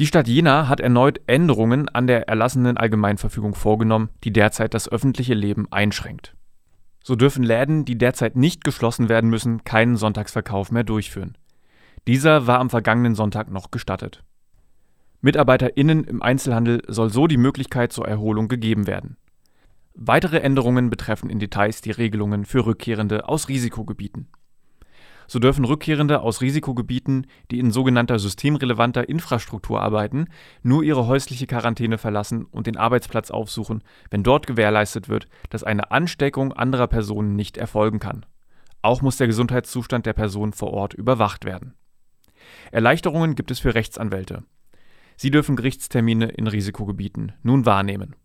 Die Stadt Jena hat erneut Änderungen an der erlassenen Allgemeinverfügung vorgenommen, die derzeit das öffentliche Leben einschränkt. So dürfen Läden, die derzeit nicht geschlossen werden müssen, keinen Sonntagsverkauf mehr durchführen. Dieser war am vergangenen Sonntag noch gestattet. MitarbeiterInnen im Einzelhandel soll so die Möglichkeit zur Erholung gegeben werden. Weitere Änderungen betreffen in Details die Regelungen für Rückkehrende aus Risikogebieten. So dürfen Rückkehrende aus Risikogebieten, die in sogenannter systemrelevanter Infrastruktur arbeiten, nur ihre häusliche Quarantäne verlassen und den Arbeitsplatz aufsuchen, wenn dort gewährleistet wird, dass eine Ansteckung anderer Personen nicht erfolgen kann. Auch muss der Gesundheitszustand der Person vor Ort überwacht werden. Erleichterungen gibt es für Rechtsanwälte. Sie dürfen Gerichtstermine in Risikogebieten nun wahrnehmen